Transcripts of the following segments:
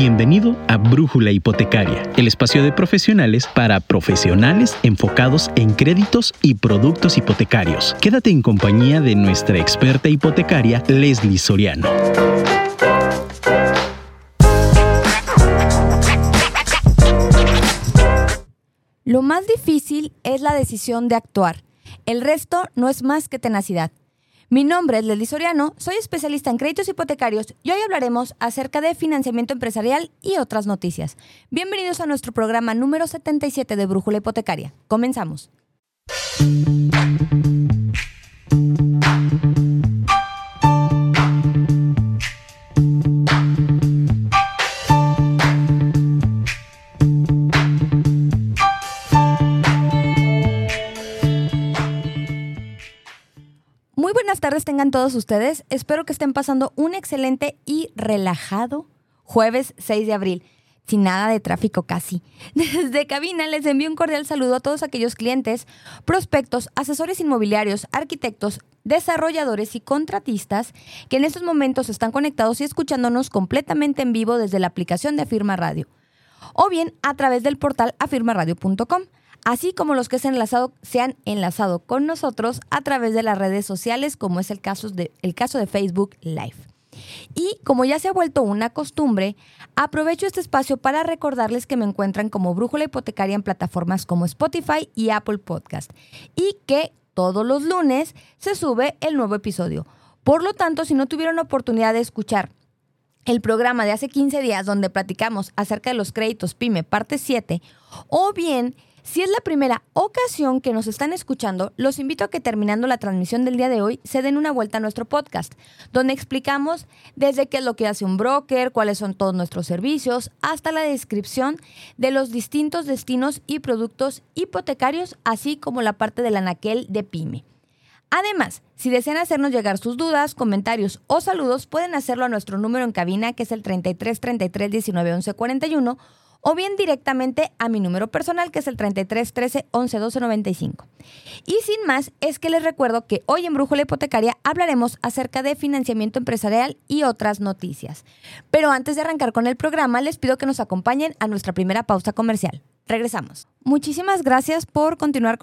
Bienvenido a Brújula Hipotecaria, el espacio de profesionales para profesionales enfocados en créditos y productos hipotecarios. Quédate en compañía de nuestra experta hipotecaria, Leslie Soriano. Lo más difícil es la decisión de actuar. El resto no es más que tenacidad. Mi nombre es Leslie Soriano, soy especialista en créditos hipotecarios y hoy hablaremos acerca de financiamiento empresarial y otras noticias. Bienvenidos a nuestro programa número 77 de Brújula Hipotecaria. Comenzamos. Tengan todos ustedes. Espero que estén pasando un excelente y relajado jueves 6 de abril. Sin nada de tráfico casi. Desde cabina les envío un cordial saludo a todos aquellos clientes, prospectos, asesores inmobiliarios, arquitectos, desarrolladores y contratistas que en estos momentos están conectados y escuchándonos completamente en vivo desde la aplicación de Afirma Radio o bien a través del portal afirmaradio.com así como los que se, enlazado, se han enlazado con nosotros a través de las redes sociales, como es el caso de, el caso de Facebook Live. Y como ya se ha vuelto una costumbre, aprovecho este espacio para recordarles que me encuentran como Brújula Hipotecaria en plataformas como Spotify y Apple Podcast y que todos los lunes se sube el nuevo episodio. Por lo tanto, si no tuvieron oportunidad de escuchar el programa de hace 15 días donde platicamos acerca de los créditos PYME parte 7 o bien si es la primera ocasión que nos están escuchando, los invito a que terminando la transmisión del día de hoy se den una vuelta a nuestro podcast, donde explicamos desde qué es lo que hace un broker, cuáles son todos nuestros servicios, hasta la descripción de los distintos destinos y productos hipotecarios, así como la parte del anaquel de PYME. Además, si desean hacernos llegar sus dudas, comentarios o saludos, pueden hacerlo a nuestro número en cabina, que es el 33 33 19 11 41 o bien directamente a mi número personal que es el 33 13 11 12 95. Y sin más, es que les recuerdo que hoy en Brújula Hipotecaria hablaremos acerca de financiamiento empresarial y otras noticias. Pero antes de arrancar con el programa, les pido que nos acompañen a nuestra primera pausa comercial. Regresamos. Muchísimas gracias por continuar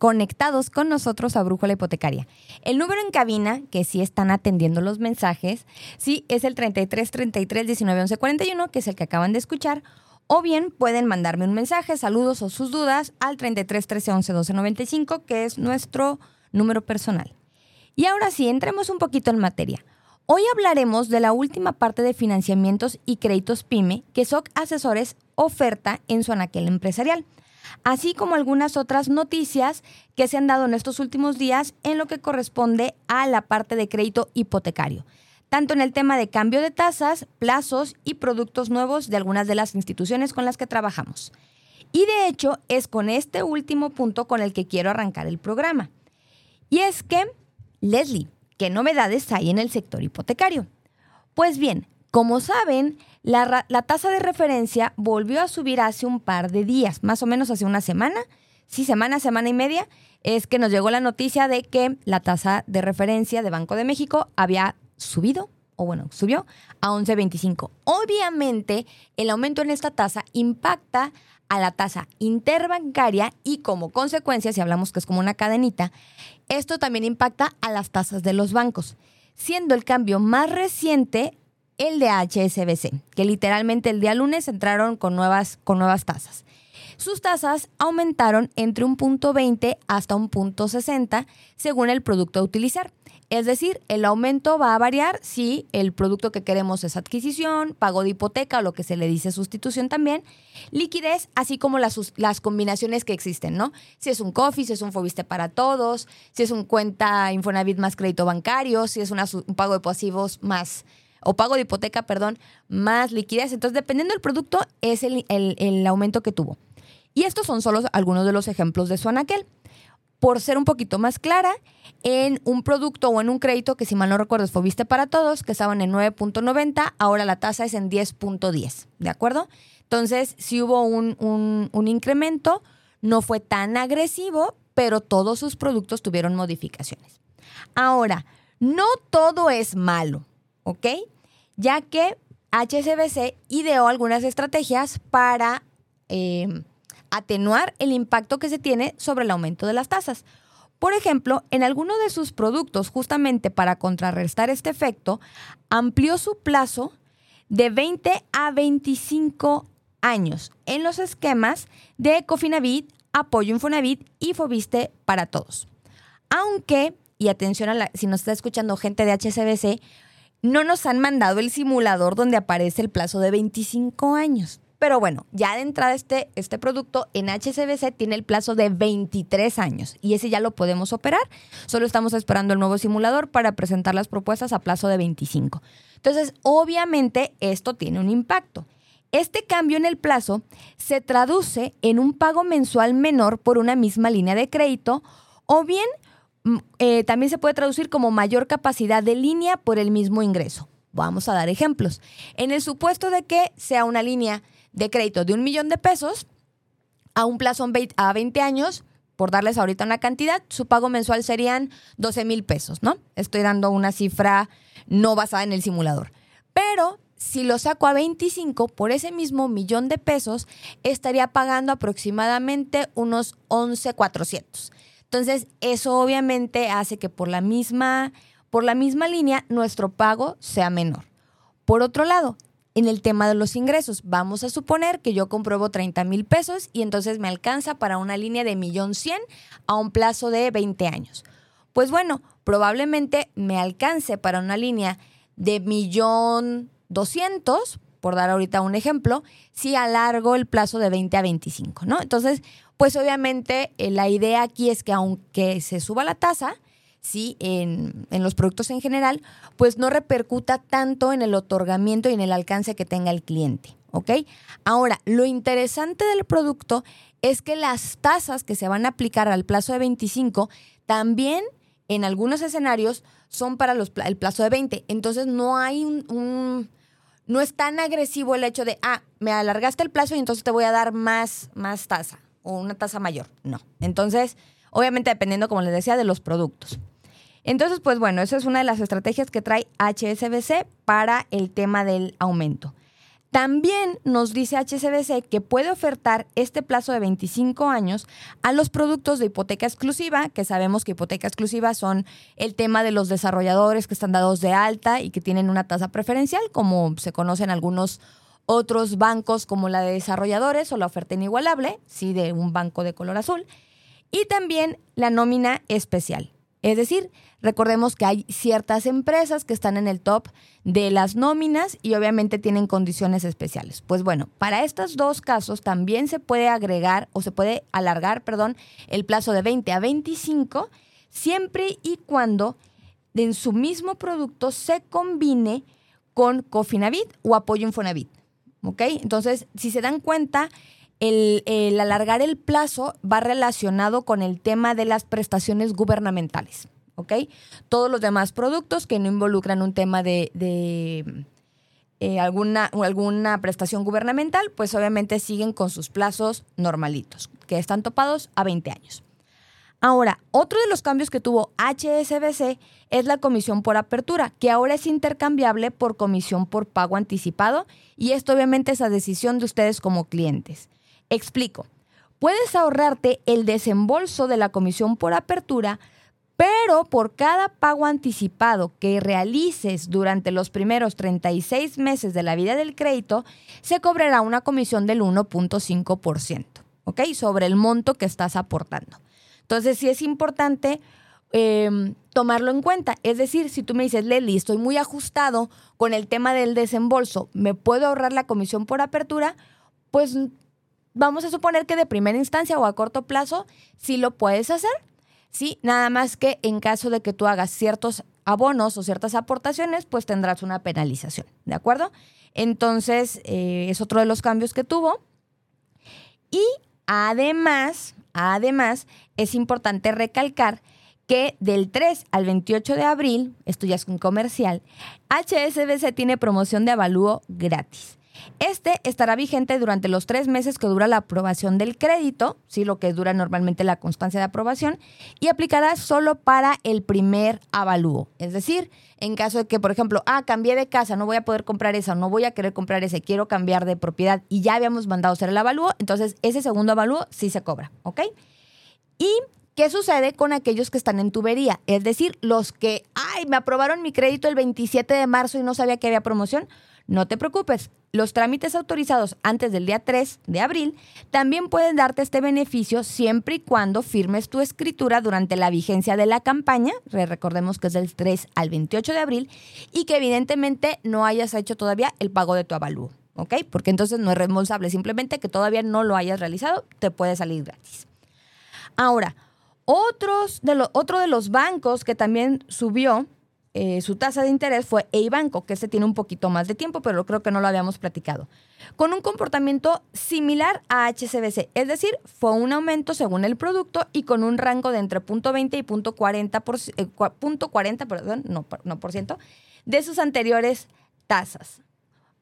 conectados con nosotros a Brújula Hipotecaria. El número en cabina, que sí están atendiendo los mensajes, sí es el 33 33 19 11 41, que es el que acaban de escuchar o bien pueden mandarme un mensaje, saludos o sus dudas al 33 13 11 12 95, que es nuestro número personal. Y ahora sí, entremos un poquito en materia. Hoy hablaremos de la última parte de financiamientos y créditos PYME que SOC Asesores oferta en su anaquel empresarial, así como algunas otras noticias que se han dado en estos últimos días en lo que corresponde a la parte de crédito hipotecario tanto en el tema de cambio de tasas, plazos y productos nuevos de algunas de las instituciones con las que trabajamos. Y de hecho es con este último punto con el que quiero arrancar el programa. Y es que, Leslie, ¿qué novedades hay en el sector hipotecario? Pues bien, como saben, la, tasa de referencia volvió a subir hace un par de días, más o menos hace una semana, sí, semana, semana y media, es que nos llegó la noticia de que la tasa de referencia de Banco de México había subido, o bueno, subió a 11.25. Obviamente, el aumento en esta tasa impacta a la tasa interbancaria y como consecuencia, si hablamos que es como una cadenita, esto también impacta a las tasas de los bancos, siendo el cambio más reciente el de HSBC, que literalmente el día lunes entraron con nuevas, con nuevas tasas. Sus tasas aumentaron entre un punto 20 hasta un punto 60 según el producto a utilizar. Es decir, el aumento va a variar si el producto que queremos es adquisición, pago de hipoteca o lo que se le dice sustitución también, liquidez, así como las, las combinaciones que existen, ¿no? Si es un coffee, si es un Fobiste para todos, si es un cuenta Infonavit más crédito bancario, si es un pago de pasivos más, o pago de hipoteca, perdón, más liquidez. Entonces, dependiendo del producto, es el, el aumento que tuvo. Y estos son solo algunos de los ejemplos de su anaquel por ser un poquito más clara, en un producto o en un crédito que si mal no recuerdo fue Viste para Todos, que estaban en 9.90, ahora la tasa es en 10.10, ¿de acuerdo? Entonces, si hubo un, un incremento, no fue tan agresivo, pero todos sus productos tuvieron modificaciones. Ahora, no todo es malo, ¿ok? Ya que HSBC ideó algunas estrategias para eh, atenuar el impacto que se tiene sobre el aumento de las tasas. Por ejemplo, en alguno de sus productos, justamente para contrarrestar este efecto, amplió su plazo de 20 a 25 años en los esquemas de Cofinavit, Apoyo Infonavit y Fobiste para todos. Aunque, y atención a la, si nos está escuchando gente de HSBC, no nos han mandado el simulador donde aparece el plazo de 25 años. Pero bueno, ya de entrada este, este producto en HCBC tiene el plazo de 23 años y ese ya lo podemos operar. Solo estamos esperando el nuevo simulador para presentar las propuestas a plazo de 25. Entonces, obviamente esto tiene un impacto. Este cambio en el plazo se traduce en un pago mensual menor por una misma línea de crédito o bien mm, eh, también se puede traducir como mayor capacidad de línea por el mismo ingreso. Vamos a dar ejemplos. En el supuesto de que sea una línea de crédito de un millón de pesos a un plazo a 20 años, por darles ahorita una cantidad, su pago mensual serían 12 mil pesos, ¿no? Estoy dando una cifra no basada en el simulador. Pero si lo saco a 25 por ese mismo millón de pesos, estaría pagando aproximadamente unos 11,400. Entonces, eso obviamente hace que por la misma por la misma línea nuestro pago sea menor. Por otro lado, en el tema de los ingresos. Vamos a suponer que yo compruebo 30 mil pesos y entonces me alcanza para una línea de millón cien a un plazo de 20 años. Pues bueno, probablemente me alcance para una línea de millón doscientos, por dar ahorita un ejemplo, si alargo el plazo de 20 a 25, ¿no? Entonces, pues obviamente eh, la idea aquí es que aunque se suba la tasa, ¿sí? En, los productos en general, pues no repercuta tanto en el otorgamiento y en el alcance que tenga el cliente. ¿Ok? Ahora, lo interesante del producto es que las tasas que se van a aplicar al plazo de 25 también en algunos escenarios son para los, el plazo de 20. Entonces no hay un, no es tan agresivo el hecho de, ah, me alargaste el plazo y entonces te voy a dar más, más tasa o una tasa mayor. No. Entonces, obviamente dependiendo, como les decía, de los productos. Entonces, pues bueno, esa es una de las estrategias que trae HSBC para el tema del aumento. También nos dice HSBC que puede ofertar este plazo de 25 años a los productos de hipoteca exclusiva, que sabemos que hipoteca exclusiva son el tema de los desarrolladores que están dados de alta y que tienen una tasa preferencial, como se conocen algunos otros bancos como la de desarrolladores o la oferta inigualable, sí, de un banco de color azul, y también la nómina especial. Es decir, recordemos que hay ciertas empresas que están en el top de las nóminas y obviamente tienen condiciones especiales. Pues bueno, para estos dos casos también se puede agregar o se puede alargar, perdón, el plazo de 20 a 25 siempre y cuando en su mismo producto se combine con Cofinavit o apoyo Infonavit. ¿Ok? Entonces, si se dan cuenta, el, alargar el plazo va relacionado con el tema de las prestaciones gubernamentales. ¿Ok? Todos los demás productos que no involucran un tema de, eh, alguna, alguna prestación gubernamental, pues obviamente siguen con sus plazos normalitos, que están topados a 20 años. Ahora, otro de los cambios que tuvo HSBC es la comisión por apertura, que ahora es intercambiable por comisión por pago anticipado y esto obviamente es a decisión de ustedes como clientes. Explico. Puedes ahorrarte el desembolso de la comisión por apertura, pero por cada pago anticipado que realices durante los primeros 36 meses de la vida del crédito, se cobrará una comisión del 1.5%, ¿ok? Sobre el monto que estás aportando. Entonces, sí es importante em, tomarlo en cuenta. Es decir, si tú me dices, Leli, estoy muy ajustado con el tema del desembolso, ¿me puedo ahorrar la comisión por apertura? Pues vamos a suponer que de primera instancia o a corto plazo sí lo puedes hacer. Sí, nada más que en caso de que tú hagas ciertos abonos o ciertas aportaciones, pues tendrás una penalización, ¿de acuerdo? Entonces, eh, es otro de los cambios que tuvo. Y además, además, es importante recalcar que del 3 al 28 de abril, esto ya es un comercial, HSBC tiene promoción de avalúo gratis. Este estará vigente durante los tres meses que dura la aprobación del crédito, ¿sí? lo que dura normalmente la constancia de aprobación, y aplicará solo para el primer avalúo. Es decir, en caso de que, por ejemplo, ah, cambié de casa, no voy a poder comprar esa, no voy a querer comprar ese, quiero cambiar de propiedad y ya habíamos mandado hacer el avalúo, entonces ese segundo avalúo sí se cobra, ¿ok? Y ¿Qué sucede con aquellos que están en tubería? Es decir, los que, ay, me aprobaron mi crédito el 27 de marzo y no sabía que había promoción. No te preocupes, los trámites autorizados antes del día 3 de abril también pueden darte este beneficio siempre y cuando firmes tu escritura durante la vigencia de la campaña, recordemos que es del 3 al 28 de abril, y que evidentemente no hayas hecho todavía el pago de tu avalúo, ¿ok? Porque entonces no es responsable, simplemente que todavía no lo hayas realizado, te puede salir gratis. Ahora, otros de otro de los bancos que también subió eh, su tasa de interés fue Eibanco, que este tiene un poquito más de tiempo, pero creo que no lo habíamos platicado, con un comportamiento similar a HCBC, es decir, fue un aumento según el producto y con un rango de entre 0.20 y 0.40, por, eh, perdón, no, no por ciento, de sus anteriores tasas.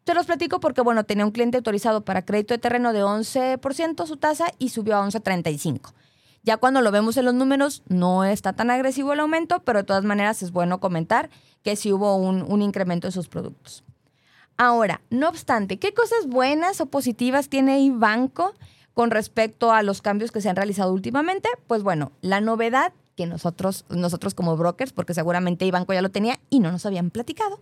Te los platico porque, bueno, tenía un cliente autorizado para crédito de terreno de 11% su tasa y subió a 11.35%. Ya cuando lo vemos en los números, no está tan agresivo el aumento, pero de todas maneras es bueno comentar que sí hubo un, incremento en sus productos. Ahora, no obstante, ¿qué cosas buenas o positivas tiene Ibanco con respecto a los cambios que se han realizado últimamente? Pues bueno, la novedad que nosotros, nosotros como brokers, porque seguramente Ibanco ya lo tenía y no nos habían platicado,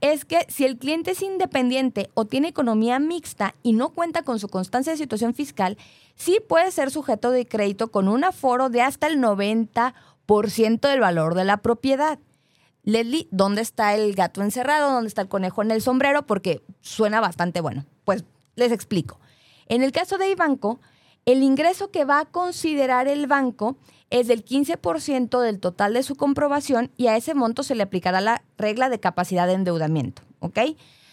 es que si el cliente es independiente o tiene economía mixta y no cuenta con su constancia de situación fiscal, sí puede ser sujeto de crédito con un aforo de hasta el 90% del valor de la propiedad. Leslie, ¿dónde está el gato encerrado? ¿Dónde está el conejo en el sombrero? Porque suena bastante bueno. Pues les explico. En el caso de Ibanco, el ingreso que va a considerar el banco es del 15% del total de su comprobación y a ese monto se le aplicará la regla de capacidad de endeudamiento, ¿ok?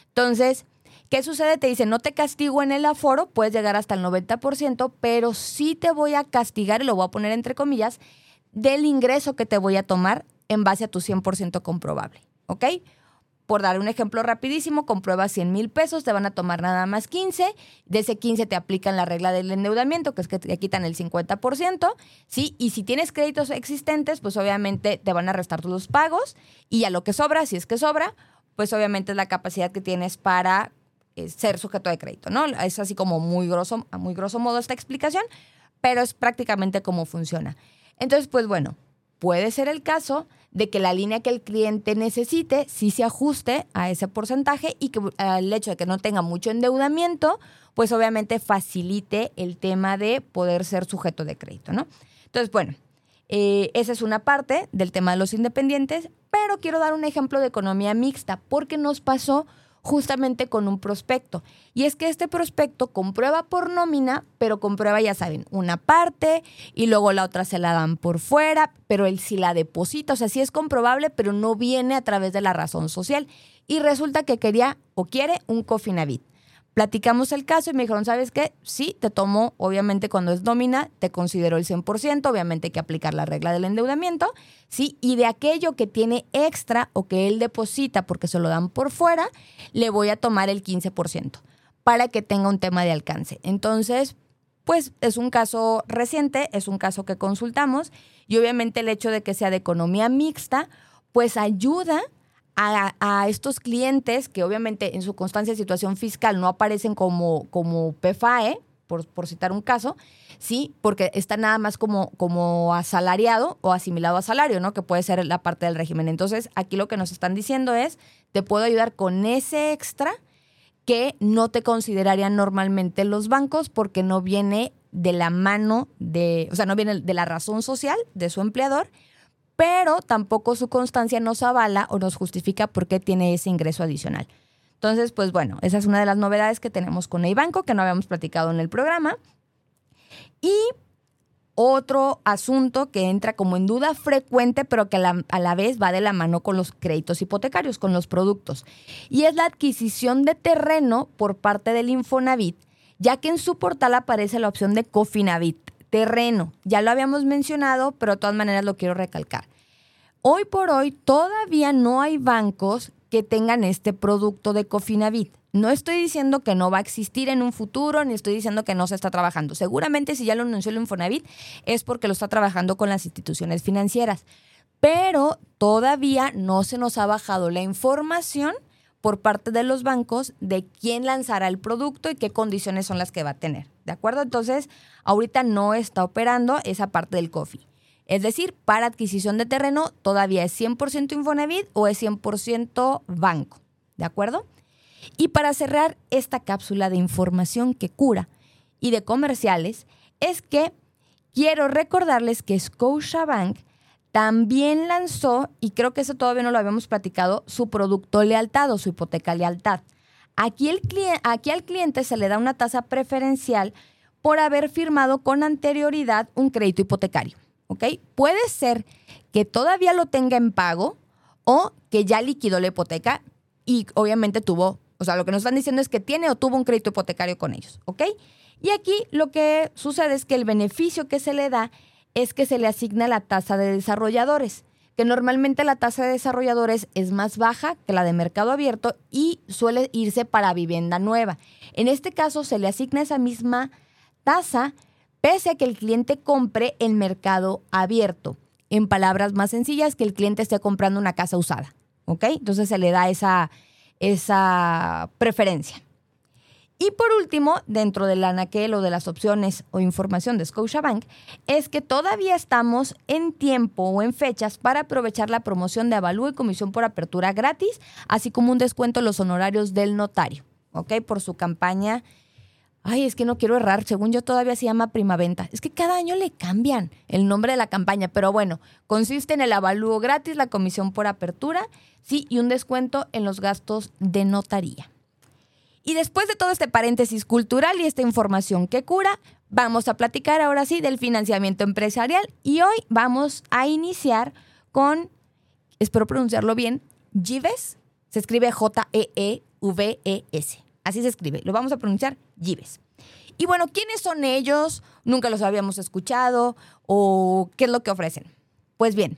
Entonces, ¿qué sucede? Te dice, no te castigo en el aforo, puedes llegar hasta el 90%, pero sí te voy a castigar, y lo voy a poner entre comillas, del ingreso que te voy a tomar en base a tu 100% comprobable, ¿ok? Por dar un ejemplo rapidísimo, compruebas 100 mil pesos, te van a tomar nada más 15. De ese 15 te aplican la regla del endeudamiento, que es que te quitan el 50%, ¿sí? Y si tienes créditos existentes, pues obviamente te van a restar los pagos y a lo que sobra, si es que sobra, pues obviamente es la capacidad que tienes para eh, ser sujeto de crédito, ¿no? Es así como muy grosso, a muy grosso modo esta explicación, pero es prácticamente cómo funciona. Entonces, pues bueno, puede ser el caso de que la línea que el cliente necesite sí se ajuste a ese porcentaje y que el hecho de que no tenga mucho endeudamiento, pues obviamente facilite el tema de poder ser sujeto de crédito, ¿no? Entonces, bueno, eh, esa es una parte del tema de los independientes, pero quiero dar un ejemplo de economía mixta porque nos pasó justamente con un prospecto. Y es que este prospecto comprueba por nómina, pero comprueba, ya saben, una parte y luego la otra se la dan por fuera, pero él sí la deposita, o sea, sí es comprobable, pero no viene a través de la razón social. Y resulta que quería o quiere un Cofinavit. Platicamos el caso y me dijeron, ¿sabes qué? Sí, te tomo, obviamente cuando es nómina, te considero el 100%, obviamente hay que aplicar la regla del endeudamiento, ¿sí? Y de aquello que tiene extra o que él deposita porque se lo dan por fuera, le voy a tomar el 15% para que tenga un tema de alcance. Entonces, pues es un caso reciente, es un caso que consultamos y obviamente el hecho de que sea de economía mixta, pues ayuda a, estos clientes que obviamente en su constancia de situación fiscal no aparecen como, como PFAE, por, por, citar un caso, sí, porque está nada más como, como asalariado o asimilado a salario, ¿no? Que puede ser la parte del régimen. Entonces, aquí lo que nos están diciendo es, te puedo ayudar con ese extra que no te considerarían normalmente los bancos porque no viene de la mano de, o sea, no viene de la razón social de su empleador, pero tampoco su constancia nos avala o nos justifica por qué tiene ese ingreso adicional. Entonces, pues bueno, esa es una de las novedades que tenemos con Eibanco que no habíamos platicado en el programa. Y otro asunto que entra como en duda frecuente, pero que a la, vez va de la mano con los créditos hipotecarios, con los productos. Y es la adquisición de terreno por parte del Infonavit, ya que en su portal aparece la opción de Cofinavit terreno. Ya lo habíamos mencionado, pero de todas maneras lo quiero recalcar. Hoy por hoy todavía no hay bancos que tengan este producto de Cofinavit. No estoy diciendo que no va a existir en un futuro, ni estoy diciendo que no se está trabajando. Seguramente si ya lo anunció el Infonavit es porque lo está trabajando con las instituciones financieras. Pero todavía no se nos ha bajado la información por parte de los bancos de quién lanzará el producto y qué condiciones son las que va a tener. ¿De acuerdo? Entonces, ahorita no está operando esa parte del COFI. Es decir, para adquisición de terreno todavía es 100% Infonavit o es 100% banco. ¿De acuerdo? Y para cerrar esta cápsula de información que cura y de comerciales, es que quiero recordarles que Scotiabank también lanzó, y creo que eso todavía no lo habíamos platicado, su producto lealtad o su hipoteca lealtad. Aquí, el aquí al cliente se le da una tasa preferencial por haber firmado con anterioridad un crédito hipotecario. ¿ok? Puede ser que todavía lo tenga en pago o que ya liquidó la hipoteca y obviamente tuvo, o sea, lo que nos están diciendo es que tiene o tuvo un crédito hipotecario con ellos, ¿ok? Y aquí lo que sucede es que el beneficio que se le da es que se le asigna la tasa de desarrolladores, que normalmente la tasa de desarrolladores es más baja que la de mercado abierto y suele irse para vivienda nueva. En este caso se le asigna esa misma tasa pese a que el cliente compre en mercado abierto. En palabras más sencillas, que el cliente esté comprando una casa usada. ¿Ok? Entonces se le da esa, esa preferencia. Y por último, dentro del anaquel o de las opciones o información de Scotiabank, es que todavía estamos en tiempo o en fechas para aprovechar la promoción de avalúo y comisión por apertura gratis, así como un descuento en los honorarios del notario, ¿ok? Por su campaña. Ay, es que no quiero errar, según yo todavía se llama primaventa. Es que cada año le cambian el nombre de la campaña, pero bueno, consiste en el avalúo gratis, la comisión por apertura, sí, y un descuento en los gastos de notaría. Y después de todo este paréntesis cultural y esta información que cura, vamos a platicar ahora sí del financiamiento empresarial y hoy vamos a iniciar con, espero pronunciarlo bien, Gives. Se escribe J-E-E-V-E-S. Así se escribe. Lo vamos a pronunciar Gives. Y bueno, ¿quiénes son ellos? Nunca los habíamos escuchado o qué es lo que ofrecen. Pues bien,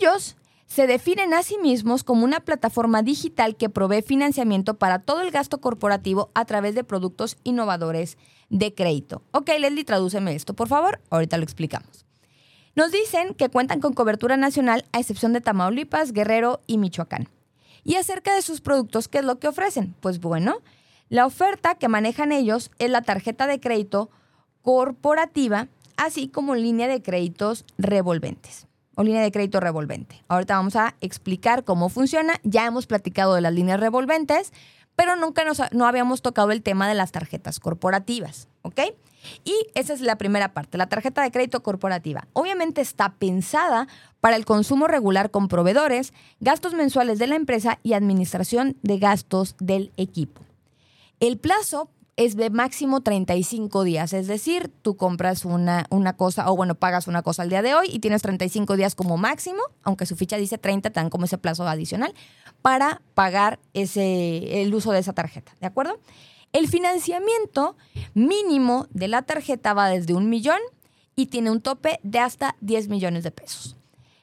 ellos se definen a sí mismos como una plataforma digital que provee financiamiento para todo el gasto corporativo a través de productos innovadores de crédito. Ok, Leslie, tradúceme esto, por favor. Ahorita lo explicamos. Nos dicen que cuentan con cobertura nacional a excepción de Tamaulipas, Guerrero y Michoacán. Y acerca de sus productos, ¿qué es lo que ofrecen? Pues bueno, la oferta que manejan ellos es la tarjeta de crédito corporativa, así como línea de créditos revolventes o línea de crédito revolvente. Ahorita vamos a explicar cómo funciona. Ya hemos platicado de las líneas revolventes, pero nunca nos, no habíamos tocado el tema de las tarjetas corporativas, ¿ok? Y esa es la primera parte, la tarjeta de crédito corporativa. Obviamente está pensada para el consumo regular con proveedores, gastos mensuales de la empresa y administración de gastos del equipo. El plazo es de máximo 35 días. Es decir, tú compras una, una cosa, o bueno, pagas una cosa al día de hoy y tienes 35 días como máximo, aunque su ficha dice 30, te dan como ese plazo adicional, para pagar ese, el uso de esa tarjeta. ¿De acuerdo? El financiamiento mínimo de la tarjeta va desde un millón y tiene un tope de hasta 10 millones de pesos.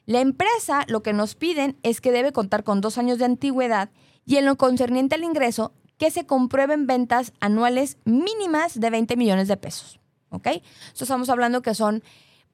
La empresa lo que nos piden es que debe contar con dos años de antigüedad y en lo concerniente al ingreso que se comprueben ventas anuales mínimas de 20 millones de pesos. ¿Ok? Entonces estamos hablando que son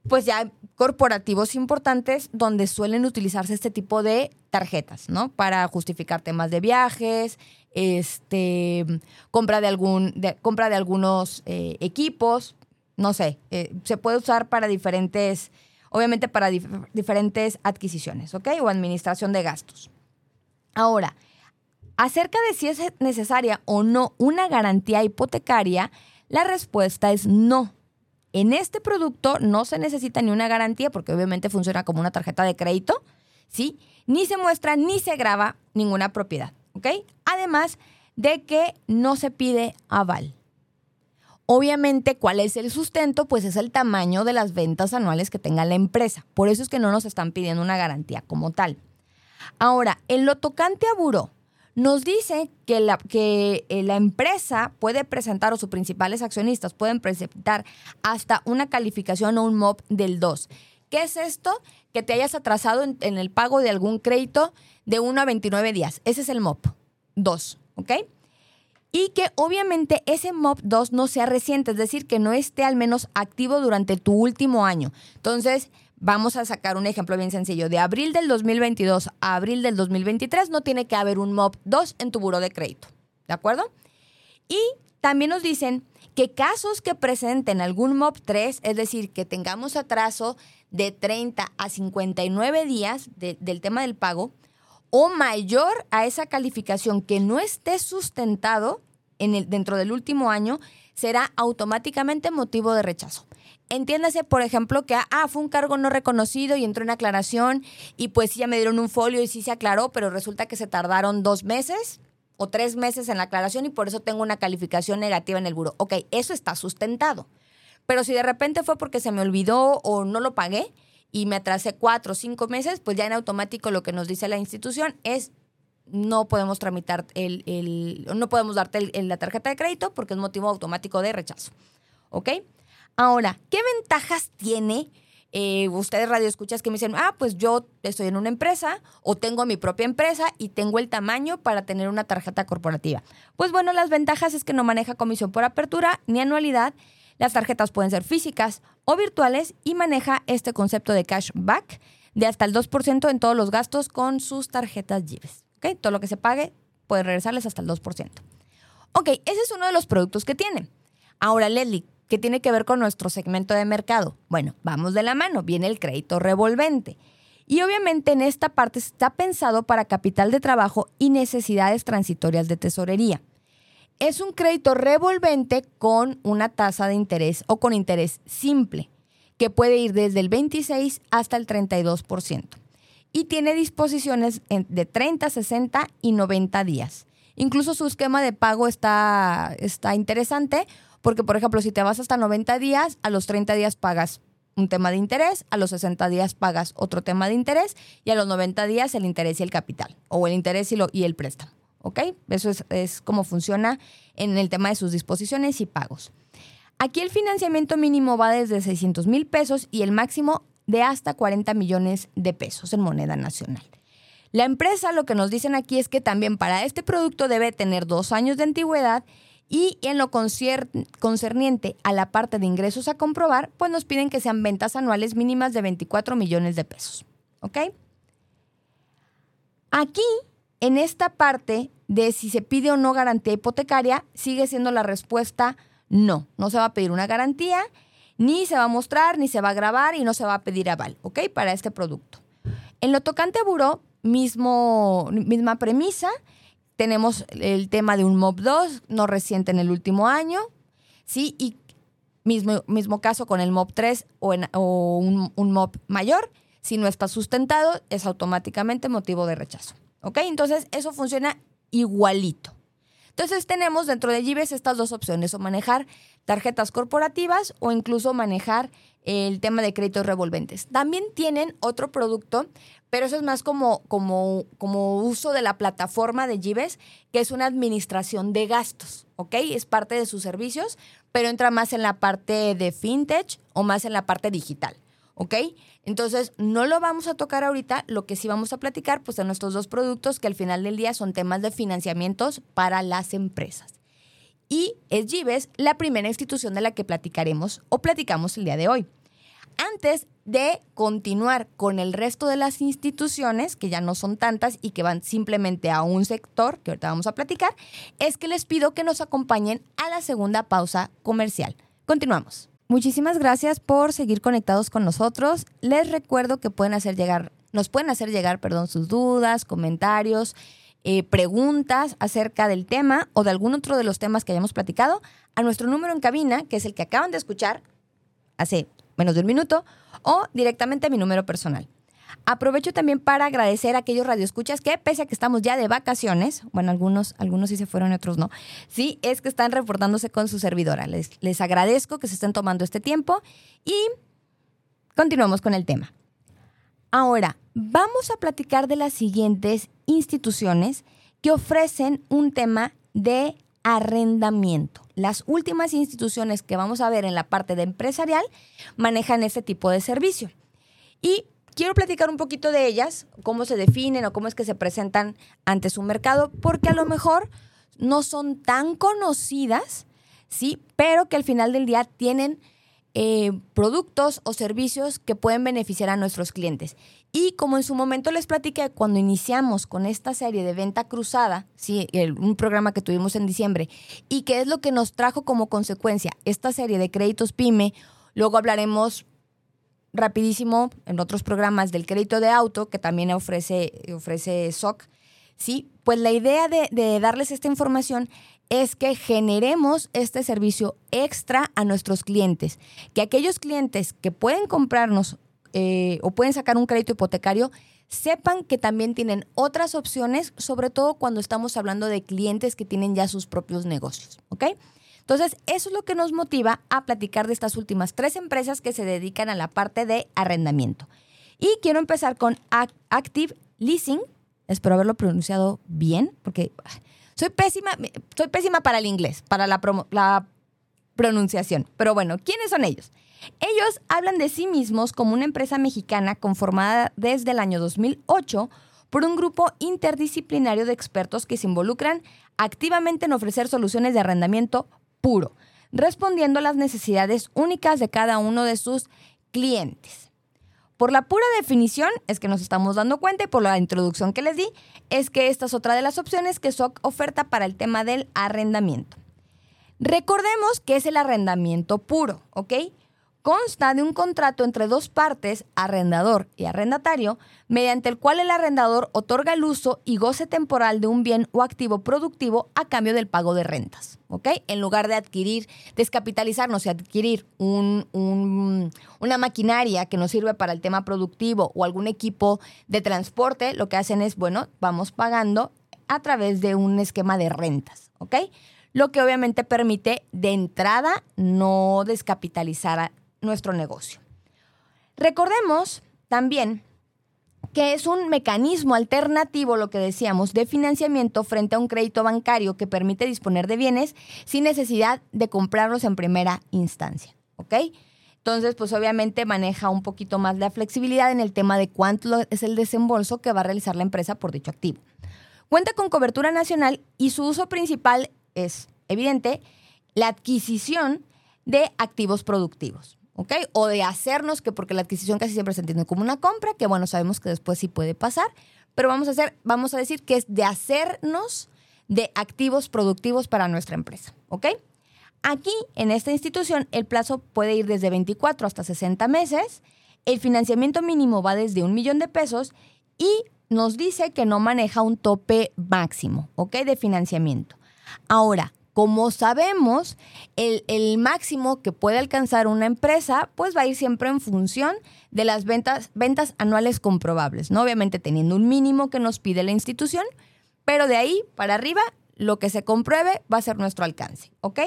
pues ya corporativos importantes donde suelen utilizarse este tipo de tarjetas, ¿no? Para justificar temas de viajes, este, compra de algún, compra de algunos eh, equipos, no sé, eh, se puede usar para diferentes, obviamente para diferentes adquisiciones, ¿ok? O administración de gastos. Ahora, Acerca de si es necesaria o no una garantía hipotecaria, la respuesta es no. En este producto no se necesita ni una garantía porque obviamente funciona como una tarjeta de crédito, ¿sí? Ni se muestra ni se graba ninguna propiedad, ¿ok? Además de que no se pide aval. Obviamente, ¿cuál es el sustento? Pues es el tamaño de las ventas anuales que tenga la empresa. Por eso es que no nos están pidiendo una garantía como tal. Ahora, en lo tocante a buró, nos dice que la, que eh, la empresa puede presentar, o sus principales accionistas pueden presentar hasta una calificación o un MOB del 2. ¿Qué es esto? Que te hayas atrasado en, en el pago de algún crédito de 1 a 29 días. Ese es el MOP 2, ¿ok? Y que obviamente ese MOP 2 no sea reciente, es decir, que no esté al menos activo durante tu último año. Entonces, vamos a sacar un ejemplo bien sencillo. De abril del 2022 a abril del 2023 no tiene que haber un MOP 2 en tu buro de crédito. ¿De acuerdo? Y también nos dicen que casos que presenten algún MOP 3, es decir, que tengamos atraso de 30 a 59 días del tema del pago, o mayor a esa calificación que no esté sustentado en el, dentro del último año, será automáticamente motivo de rechazo. Entiéndase, por ejemplo, que ah, fue un cargo no reconocido y entró en aclaración y pues sí ya me dieron un folio y sí se aclaró, pero resulta que se tardaron dos meses o tres meses en la aclaración y por eso tengo una calificación negativa en el buro. Ok, eso está sustentado. Pero si de repente fue porque se me olvidó o no lo pagué y me atrasé cuatro o cinco meses, pues ya en automático lo que nos dice la institución es no podemos tramitar el, el no podemos darte la tarjeta de crédito porque es motivo automático de rechazo. ¿Ok? Ahora, ¿qué ventajas tiene? Eh, ustedes radio escuchas que me dicen, ah, pues yo estoy en una empresa o tengo mi propia empresa y tengo el tamaño para tener una tarjeta corporativa. Pues bueno, las ventajas es que no maneja comisión por apertura ni anualidad. Las tarjetas pueden ser físicas o virtuales y maneja este concepto de cashback de hasta el 2% en todos los gastos con sus tarjetas Gives. ¿Okay? Todo lo que se pague puede regresarles hasta el 2%. Ok, ese es uno de los productos que tiene. Ahora, Leslie, ¿Qué tiene que ver con nuestro segmento de mercado? Bueno, vamos de la mano, viene el crédito revolvente. Y obviamente en esta parte está pensado para capital de trabajo y necesidades transitorias de tesorería. Es un crédito revolvente con una tasa de interés o con interés simple, que puede ir desde el 26 hasta el 32%. Y tiene disposiciones de 30, 60 y 90 días. Incluso su esquema de pago está, está interesante porque, por ejemplo, si te vas hasta 90 días, a los 30 días pagas un tema de interés, a los 60 días pagas otro tema de interés y a los 90 días el interés y el capital, o el interés y, el préstamo. ¿Ok? Eso es, es como funciona en el tema de sus disposiciones y pagos. Aquí el financiamiento mínimo va desde 600 mil pesos y el máximo de hasta 40 millones de pesos en moneda nacional. La empresa lo que nos dicen aquí es que también para este producto debe tener dos años de antigüedad y en lo concerniente a la parte de ingresos a comprobar, pues nos piden que sean ventas anuales mínimas de 24 millones de pesos. ¿Ok? Aquí, en esta parte de si se pide o no garantía hipotecaria, sigue siendo la respuesta no. No se va a pedir una garantía, ni se va a mostrar, ni se va a grabar y no se va a pedir aval, ¿ok? Para este producto. En lo tocante a buró, mismo, misma premisa tenemos el tema de un MOB 2, no reciente en el último año, ¿sí? Y mismo, mismo caso con el MOB 3 o, un MOB mayor, si no está sustentado, es automáticamente motivo de rechazo. ¿Ok? Entonces, eso funciona igualito. Entonces tenemos dentro de Gives estas dos opciones, o manejar tarjetas corporativas o incluso manejar el tema de créditos revolventes. También tienen otro producto, pero eso es más como, como, uso de la plataforma de Gives, que es una administración de gastos, ¿ok? Es parte de sus servicios, pero entra más en la parte de fintech o más en la parte digital. ¿ok? Entonces, no lo vamos a tocar ahorita, lo que sí vamos a platicar, pues, de nuestros dos productos que al final del día son temas de financiamientos para las empresas. Y es Gives la primera institución de la que platicaremos o platicamos el día de hoy. Antes de continuar con el resto de las instituciones, que ya no son tantas y que van simplemente a un sector, que ahorita vamos a platicar, es que les pido que nos acompañen a la segunda pausa comercial. Continuamos. Muchísimas gracias por seguir conectados con nosotros. Les recuerdo que pueden hacer llegar, nos pueden hacer llegar, perdón, sus dudas, comentarios, eh, preguntas acerca del tema o de algún otro de los temas que hayamos platicado a nuestro número en cabina, que es el que acaban de escuchar hace menos de un minuto, o directamente a mi número personal. Aprovecho también para agradecer a aquellos radioescuchas que, pese a que estamos ya de vacaciones, bueno, algunos, algunos sí se fueron otros no, sí, es que están reportándose con su servidora. Les, les agradezco que se estén tomando este tiempo y continuamos con el tema. Ahora, vamos a platicar de las siguientes instituciones que ofrecen un tema de arrendamiento. Las últimas instituciones que vamos a ver en la parte de empresarial manejan este tipo de servicio. Y quiero platicar un poquito de ellas, cómo se definen o cómo es que se presentan ante su mercado, porque a lo mejor no son tan conocidas, ¿sí? Pero que al final del día tienen eh, productos o servicios que pueden beneficiar a nuestros clientes. Y como en su momento les platiqué cuando iniciamos con esta serie de venta cruzada, ¿sí? un programa que tuvimos en diciembre, y que es lo que nos trajo como consecuencia esta serie de créditos PYME, luego hablaremos rapidísimo en otros programas del crédito de auto, que también ofrece, ofrece SOC, ¿sí? Pues la idea de, de darles esta información es que generemos este servicio extra a nuestros clientes, que aquellos clientes que pueden comprarnos eh, o pueden sacar un crédito hipotecario sepan que también tienen otras opciones, sobre todo cuando estamos hablando de clientes que tienen ya sus propios negocios, ¿ok? Entonces, eso es lo que nos motiva a platicar de estas últimas tres empresas que se dedican a la parte de arrendamiento. Y quiero empezar con Active Leasing. Espero haberlo pronunciado bien, porque soy pésima, soy pésima para el inglés, para la, la pronunciación. Pero bueno, ¿quiénes son ellos? Ellos hablan de sí mismos como una empresa mexicana conformada desde el año 2008 por un grupo interdisciplinario de expertos que se involucran activamente en ofrecer soluciones de arrendamiento puro, respondiendo a las necesidades únicas de cada uno de sus clientes. Por la pura definición es que nos estamos dando cuenta y por la introducción que les di es que esta es otra de las opciones que SOC oferta para el tema del arrendamiento. Recordemos que es el arrendamiento puro, ¿ok? Consta de un contrato entre dos partes, arrendador y arrendatario, mediante el cual el arrendador otorga el uso y goce temporal de un bien o activo productivo a cambio del pago de rentas. ¿Ok? En lugar de adquirir, descapitalizarnos y adquirir un, una maquinaria que nos sirve para el tema productivo o algún equipo de transporte, lo que hacen es, bueno, vamos pagando a través de un esquema de rentas. ¿Ok? Lo que obviamente permite de entrada no descapitalizar nuestro negocio. Recordemos también que es un mecanismo alternativo, lo que decíamos, de financiamiento frente a un crédito bancario que permite disponer de bienes sin necesidad de comprarlos en primera instancia. ¿Ok? Entonces, pues obviamente maneja un poquito más la flexibilidad en el tema de cuánto es el desembolso que va a realizar la empresa por dicho activo. Cuenta con cobertura nacional y su uso principal es, evidente, la adquisición de activos productivos. ¿Ok? O de hacernos, que porque la adquisición casi siempre se entiende como una compra, que bueno, sabemos que después sí puede pasar, pero vamos a hacer, vamos a decir que es de hacernos de activos productivos para nuestra empresa, ¿ok? Aquí, en esta institución, el plazo puede ir desde 24 hasta 60 meses, el financiamiento mínimo va desde un millón de pesos y nos dice que no maneja un tope máximo, ¿ok? De financiamiento. Ahora, como sabemos, el, máximo que puede alcanzar una empresa, pues va a ir siempre en función de las ventas, ventas anuales comprobables, ¿no? Obviamente teniendo un mínimo que nos pide la institución, pero de ahí para arriba, lo que se compruebe va a ser nuestro alcance, ¿ok?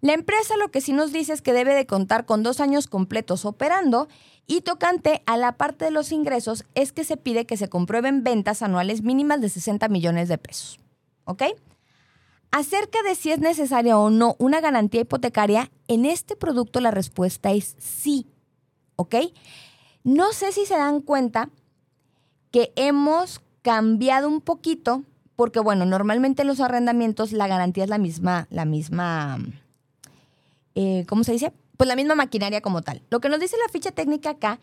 La empresa lo que sí nos dice es que debe de contar con dos años completos operando y tocante a la parte de los ingresos es que se pide que se comprueben ventas anuales mínimas de 60 millones de pesos, ¿ok? Acerca de si es necesaria o no una garantía hipotecaria, en este producto la respuesta es sí. ¿Ok? No sé si se dan cuenta que hemos cambiado un poquito, porque bueno, normalmente en los arrendamientos la garantía es la misma, la misma, eh, ¿cómo se dice? Pues la misma maquinaria como tal. Lo que nos dice la ficha técnica acá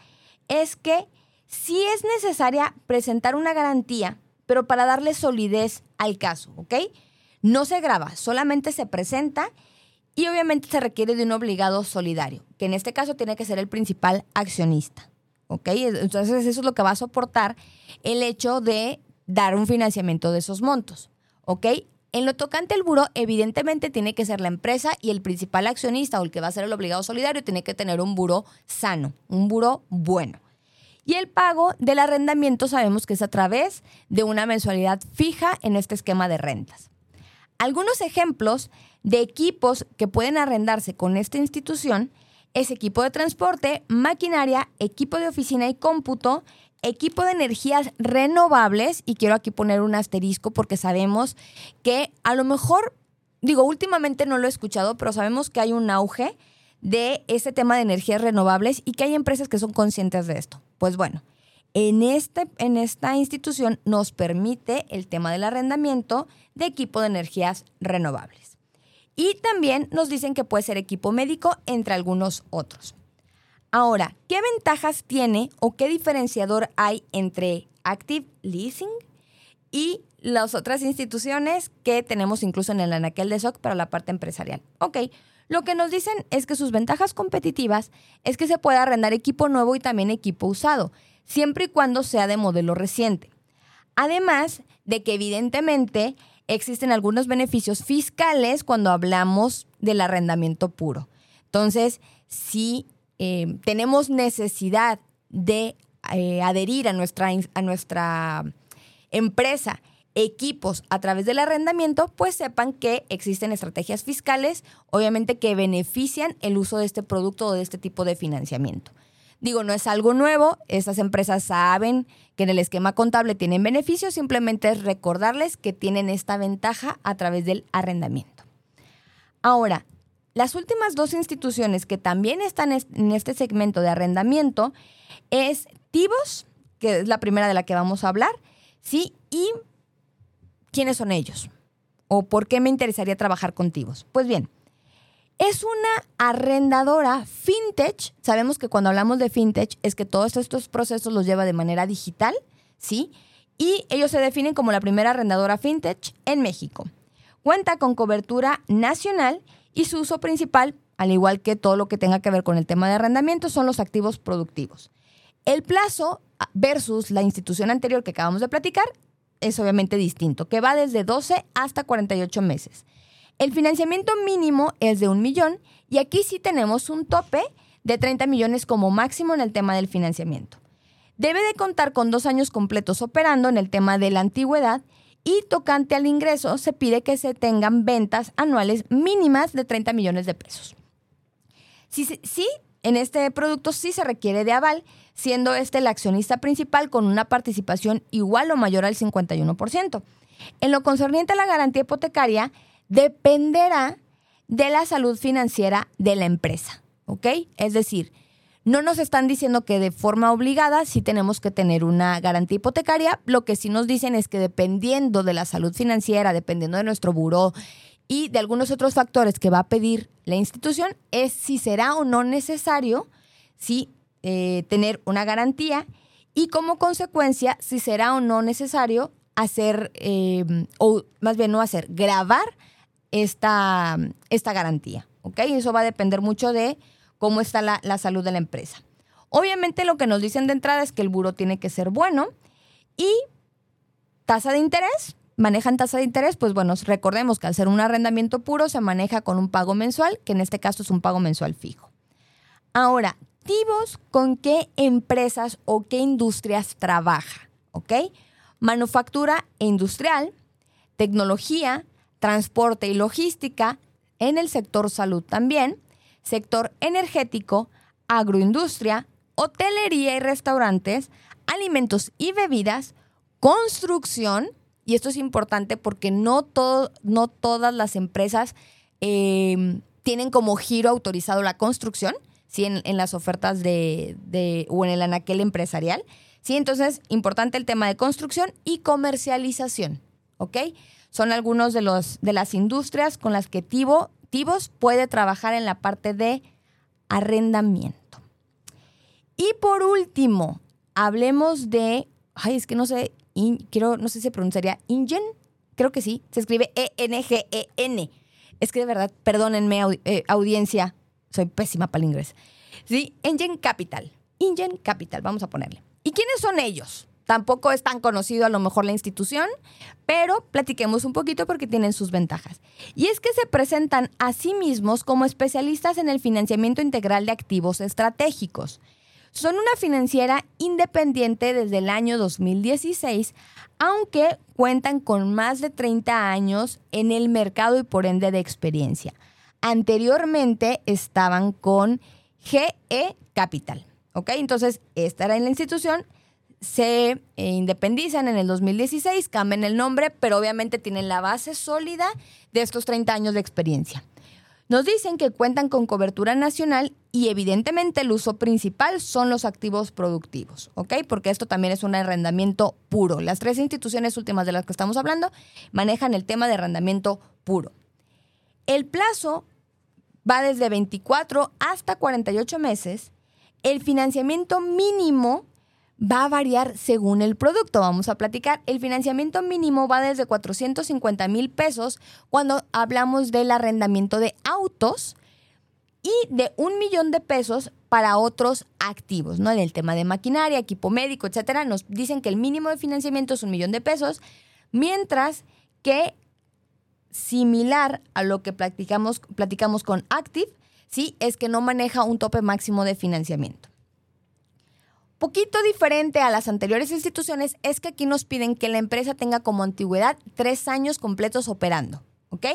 es que sí es necesaria presentar una garantía, pero para darle solidez al caso, ¿ok? No se graba, solamente se presenta y obviamente se requiere de un obligado solidario, que en este caso tiene que ser el principal accionista. ¿Ok? Entonces eso es lo que va a soportar el hecho de dar un financiamiento de esos montos. ¿Ok? En lo tocante al buro, evidentemente tiene que ser la empresa y el principal accionista o el que va a ser el obligado solidario tiene que tener un buro sano, un buro bueno. Y el pago del arrendamiento sabemos que es a través de una mensualidad fija en este esquema de rentas. Algunos ejemplos de equipos que pueden arrendarse con esta institución es equipo de transporte, maquinaria, equipo de oficina y cómputo, equipo de energías renovables, y quiero aquí poner un asterisco porque sabemos que a lo mejor, digo, últimamente no lo he escuchado, pero sabemos que hay un auge de ese tema de energías renovables y que hay empresas que son conscientes de esto. Pues bueno, en, este, en esta institución nos permite el tema del arrendamiento de equipo de energías renovables. Y también nos dicen que puede ser equipo médico, entre algunos otros. Ahora, ¿qué ventajas tiene o qué diferenciador hay entre Active Leasing y las otras instituciones que tenemos incluso en el anaquel de SOC para la parte empresarial? Ok, lo que nos dicen es que sus ventajas competitivas es que se puede arrendar equipo nuevo y también equipo usado, siempre y cuando sea de modelo reciente. Además de que evidentemente existen algunos beneficios fiscales cuando hablamos del arrendamiento puro. Entonces, si eh, tenemos necesidad de eh, adherir a nuestra, a nuestra empresa equipos a través del arrendamiento, pues sepan que existen estrategias fiscales, obviamente que benefician el uso de este producto o de este tipo de financiamiento. Digo, no es algo nuevo, estas empresas saben que en el esquema contable tienen beneficios, simplemente es recordarles que tienen esta ventaja a través del arrendamiento. Ahora, las últimas dos instituciones que también están en este segmento de arrendamiento es Tibos, que es la primera de la que vamos a hablar, ¿sí? Y ¿quiénes son ellos? ¿O por qué me interesaría trabajar con Tibos? Pues bien, es una arrendadora fintech. Sabemos que cuando hablamos de fintech es que todos estos procesos los lleva de manera digital, ¿sí? Y ellos se definen como la primera arrendadora fintech en México. Cuenta con cobertura nacional y su uso principal, al igual que todo lo que tenga que ver con el tema de arrendamiento, son los activos productivos. El plazo versus la institución anterior que acabamos de platicar es obviamente distinto, que va desde 12 hasta 48 meses. El financiamiento mínimo es de un millón y aquí sí tenemos un tope de 30 millones como máximo en el tema del financiamiento. Debe de contar con dos años completos operando en el tema de la antigüedad y tocante al ingreso se pide que se tengan ventas anuales mínimas de 30 millones de pesos. Sí, sí, en este producto sí se requiere de aval, siendo este el accionista principal con una participación igual o mayor al 51%. En lo concerniente a la garantía hipotecaria, dependerá de la salud financiera de la empresa, ¿ok? Es decir, no nos están diciendo que de forma obligada sí tenemos que tener una garantía hipotecaria, lo que sí nos dicen es que dependiendo de la salud financiera, dependiendo de nuestro buró y de algunos otros factores que va a pedir la institución, es si será o no necesario sí, eh, tener una garantía y como consecuencia si será o no necesario hacer, eh, o más bien no hacer, grabar esta, esta garantía. Eso va a depender mucho de cómo está la, la, salud de la empresa. Obviamente lo que nos dicen de entrada es que el buro tiene que ser bueno y tasa de interés, manejan tasa de interés, pues bueno, recordemos que al ser un arrendamiento puro se maneja con un pago mensual, que en este caso es un pago mensual fijo. Ahora, ¿Tibos con qué empresas o qué industrias trabaja? ¿Ok? Manufactura e industrial, tecnología, transporte y logística, en el sector salud también, sector energético, agroindustria, hotelería y restaurantes, alimentos y bebidas, construcción, y esto es importante porque no, todo, no todas las empresas eh, tienen como giro autorizado la construcción, ¿sí? en, en las ofertas de, de, o en el anaquel empresarial. ¿sí? Entonces, importante el tema de construcción y comercialización. ¿ok? Son algunos de, los, de las industrias con las que Tivo, Tibos puede trabajar en la parte de arrendamiento. Y por último, hablemos de, ay, es que no sé, quiero, no sé si se pronunciaría Ingen, creo que sí, se escribe E-N-G-E-N. Es que de verdad, perdónenme, eh, audiencia, soy pésima para el inglés. Sí, Ingen Capital. Ingen Capital, vamos a ponerle. ¿Y quiénes son ellos? Tampoco es tan conocido a lo mejor la institución, pero platiquemos un poquito porque tienen sus ventajas. Y es que se presentan a sí mismos como especialistas en el financiamiento integral de activos estratégicos. Son una financiera independiente desde el año 2016, aunque cuentan con más de 30 años en el mercado y por ende de experiencia. Anteriormente estaban con GE Capital. ¿Ok? Entonces, esta era la institución se eh, independizan en el 2016, cambian el nombre, pero obviamente tienen la base sólida de estos 30 años de experiencia. Nos dicen que cuentan con cobertura nacional y evidentemente el uso principal son los activos productivos, ¿ok? Porque esto también es un arrendamiento puro. Las tres instituciones últimas de las que estamos hablando manejan el tema de arrendamiento puro. El plazo va desde 24 hasta 48 meses. El financiamiento mínimo va a variar según el producto. Vamos a platicar. El financiamiento mínimo va desde 450 mil pesos cuando hablamos del arrendamiento de autos y de un millón de pesos para otros activos, ¿no? En el tema de maquinaria, equipo médico, etcétera, nos dicen que el mínimo de financiamiento es un millón de pesos, mientras que similar a lo que platicamos, platicamos con Active, sí, es que no maneja un tope máximo de financiamiento. Poquito diferente a las anteriores instituciones es que aquí nos piden que la empresa tenga como antigüedad tres años completos operando, ¿ok?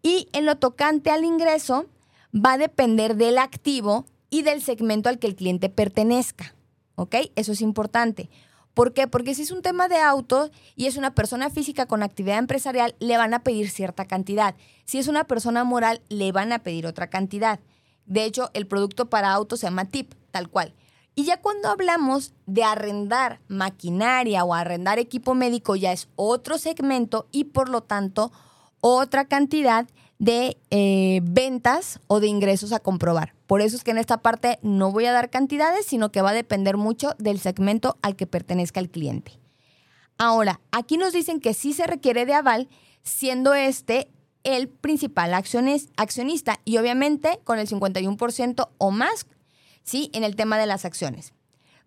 Y en lo tocante al ingreso, va a depender del activo y del segmento al que el cliente pertenezca, ¿ok? Eso es importante. ¿Por qué? Porque si es un tema de auto y es una persona física con actividad empresarial, le van a pedir cierta cantidad. Si es una persona moral, le van a pedir otra cantidad. De hecho, el producto para auto se llama TIP, tal cual. Y ya cuando hablamos de arrendar maquinaria o arrendar equipo médico, ya es otro segmento y por lo tanto otra cantidad de eh, ventas o de ingresos a comprobar. Por eso es que en esta parte no voy a dar cantidades, sino que va a depender mucho del segmento al que pertenezca el cliente. Ahora, aquí nos dicen que sí se requiere de aval, siendo este el principal accionista y obviamente con el 51% o más ¿sí? En el tema de las acciones.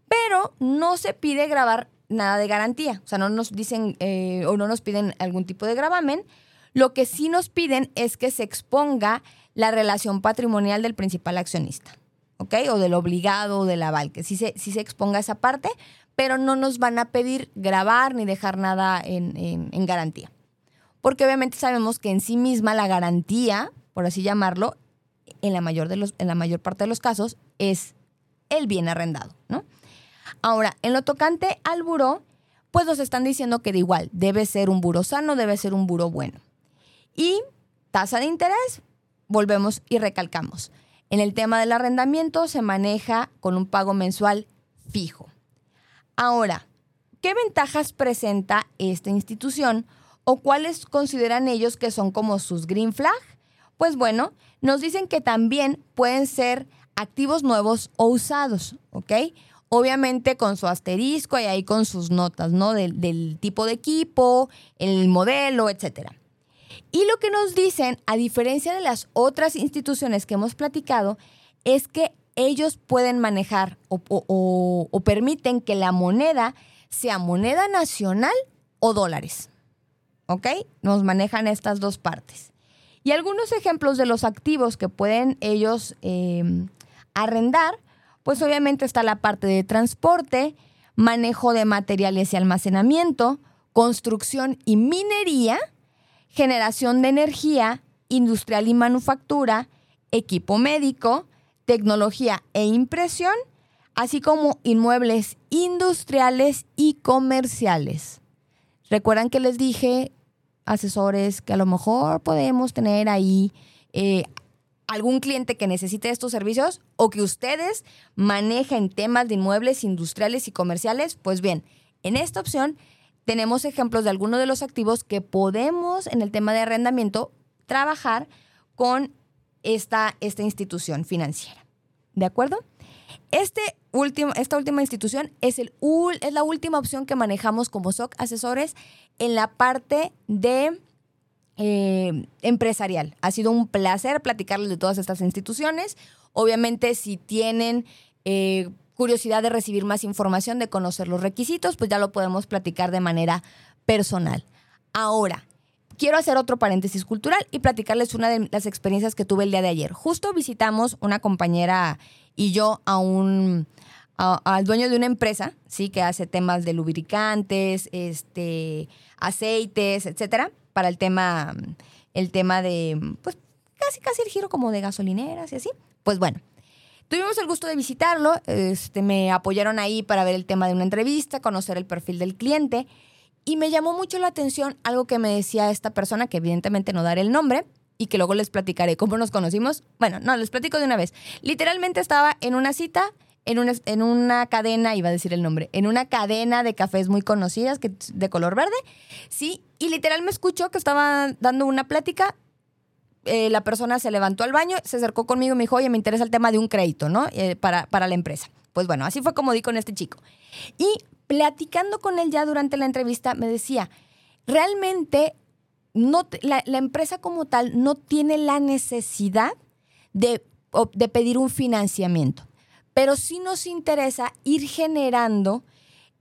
Pero no se pide grabar nada de garantía. O sea, no nos dicen eh, o no nos piden algún tipo de gravamen. Lo que sí nos piden es que se exponga la relación patrimonial del principal accionista, ¿ok? O del obligado o del aval, que sí se, sí se exponga esa parte, pero no nos van a pedir grabar ni dejar nada en, en garantía. Porque obviamente sabemos que en sí misma la garantía, por así llamarlo, en la mayor, de los, en la mayor parte de los casos es el bien arrendado, ¿no? Ahora, en lo tocante al buró, pues nos están diciendo que de igual, debe ser un buró sano, debe ser un buró bueno. Y tasa de interés, volvemos y recalcamos. En el tema del arrendamiento se maneja con un pago mensual fijo. Ahora, ¿qué ventajas presenta esta institución o cuáles consideran ellos que son como sus green flag? Pues bueno, nos dicen que también pueden ser activos nuevos o usados, ¿ok? Obviamente con su asterisco y ahí con sus notas, ¿no? Del, tipo de equipo, el modelo, etcétera. Y lo que nos dicen, a diferencia de las otras instituciones que hemos platicado, es que ellos pueden manejar o, o, permiten que la moneda sea moneda nacional o dólares. ¿Ok? Nos manejan estas dos partes. Y algunos ejemplos de los activos que pueden ellos em, arrendar, pues obviamente está la parte de transporte, manejo de materiales y almacenamiento, construcción y minería, generación de energía, industrial y manufactura, equipo médico, tecnología e impresión, así como inmuebles industriales y comerciales. Recuerdan que les dije asesores que a lo mejor podemos tener ahí eh, algún cliente que necesite estos servicios o que ustedes manejen temas de inmuebles industriales y comerciales, pues bien, en esta opción tenemos ejemplos de algunos de los activos que podemos en el tema de arrendamiento trabajar con esta, esta institución financiera. ¿De acuerdo? Este último, esta última institución es, el, es la última opción que manejamos como SOC asesores en la parte de eh, empresarial. Ha sido un placer platicarles de todas estas instituciones. Obviamente, si tienen eh, curiosidad de recibir más información, de conocer los requisitos, pues ya lo podemos platicar de manera personal. Ahora, quiero hacer otro paréntesis cultural y platicarles una de las experiencias que tuve el día de ayer. Justo visitamos una compañera y yo a un al dueño de una empresa, sí, que hace temas de lubricantes, este, aceites, etcétera, para el tema, el tema de, pues, casi casi el giro como de gasolineras y así. Pues bueno, tuvimos el gusto de visitarlo, este, me apoyaron ahí para ver el tema de una entrevista, conocer el perfil del cliente y me llamó mucho la atención algo que me decía esta persona, que evidentemente no daré el nombre, y que luego les platicaré cómo nos conocimos. Bueno, no, les platico de una vez. Literalmente estaba en una cita, en una, en una cadena, iba a decir el nombre, en una cadena de cafés muy conocidas que, de color verde, sí, y literal me escuchó que estaba dando una plática. eh, la persona se levantó al baño, se acercó conmigo y me dijo, oye, me interesa el tema de un crédito, ¿no? Eh, para, para la empresa. Pues bueno, así fue como di con este chico. Y platicando con él ya durante la entrevista, me decía, realmente no, la, la empresa como tal no tiene la necesidad de, de pedir un financiamiento, pero sí nos interesa ir generando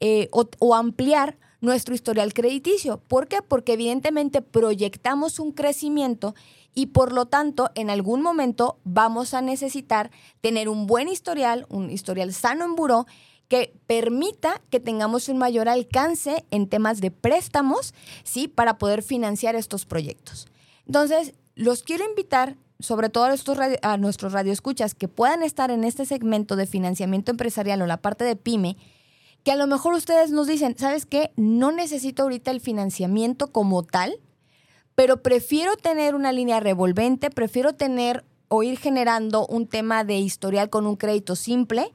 eh, o, o ampliar nuestro historial crediticio. ¿Por qué? Porque evidentemente proyectamos un crecimiento y por lo tanto en algún momento vamos a necesitar tener un buen historial, un historial sano en buró que permita que tengamos un mayor alcance en temas de préstamos, ¿sí? Para poder financiar estos proyectos. Entonces, los quiero invitar, sobre todo a, estos a nuestros radioescuchas, que puedan estar en este segmento de financiamiento empresarial o la parte de PYME, que a lo mejor ustedes nos dicen, ¿sabes qué? No necesito ahorita el financiamiento como tal, pero prefiero tener una línea revolvente, prefiero tener o ir generando un tema de historial con un crédito simple.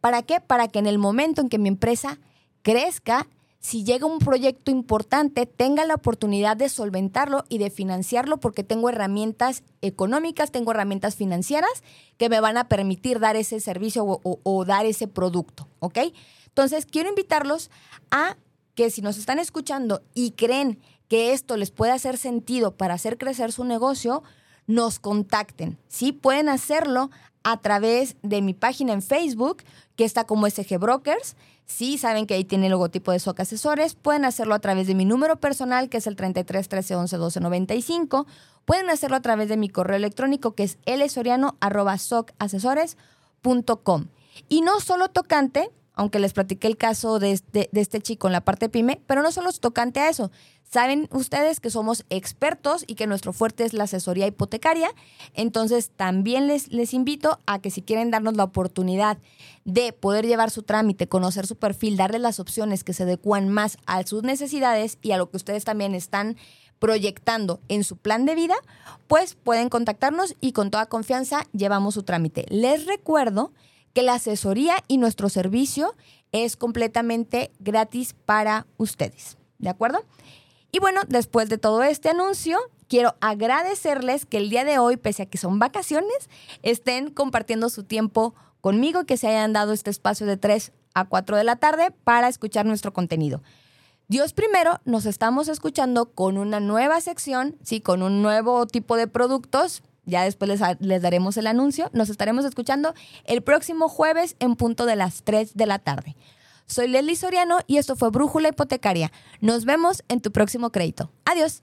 ¿Para qué? Para que en el momento en que mi empresa crezca, si llega un proyecto importante, tenga la oportunidad de solventarlo y de financiarlo porque tengo herramientas económicas, tengo herramientas financieras que me van a permitir dar ese servicio o, dar ese producto, ¿ok? Entonces, quiero invitarlos a que si nos están escuchando y creen que esto les puede hacer sentido para hacer crecer su negocio, nos contacten. Sí, pueden hacerlo a través de mi página en Facebook, que está como SG Brokers. Sí, saben que ahí tiene el logotipo de SOC Asesores. Pueden hacerlo a través de mi número personal, que es el 33 13 11 12 95. Pueden hacerlo a través de mi correo electrónico, que es lsoriano.socasesores.com. Y no solo tocante, aunque les platiqué el caso de este, de este chico en la parte pyme, pero no solo tocante a eso. Saben ustedes que somos expertos y que nuestro fuerte es la asesoría hipotecaria. Entonces, también les, invito a que si quieren darnos la oportunidad de poder llevar su trámite, conocer su perfil, darles las opciones que se adecuan más a sus necesidades y a lo que ustedes también están proyectando en su plan de vida, pues pueden contactarnos y con toda confianza llevamos su trámite. Les recuerdo que la asesoría y nuestro servicio es completamente gratis para ustedes. ¿De acuerdo? Y bueno, después de todo este anuncio, quiero agradecerles que el día de hoy, pese a que son vacaciones, estén compartiendo su tiempo conmigo, que se hayan dado este espacio de 3 a 4 de la tarde para escuchar nuestro contenido. Dios primero, nos estamos escuchando con una nueva sección, sí, con un nuevo tipo de productos. Ya después les, les daremos el anuncio. Nos estaremos escuchando el próximo jueves en punto de las 3 de la tarde. Soy Leslie Soriano y esto fue Brújula Hipotecaria. Nos vemos en tu próximo crédito. Adiós.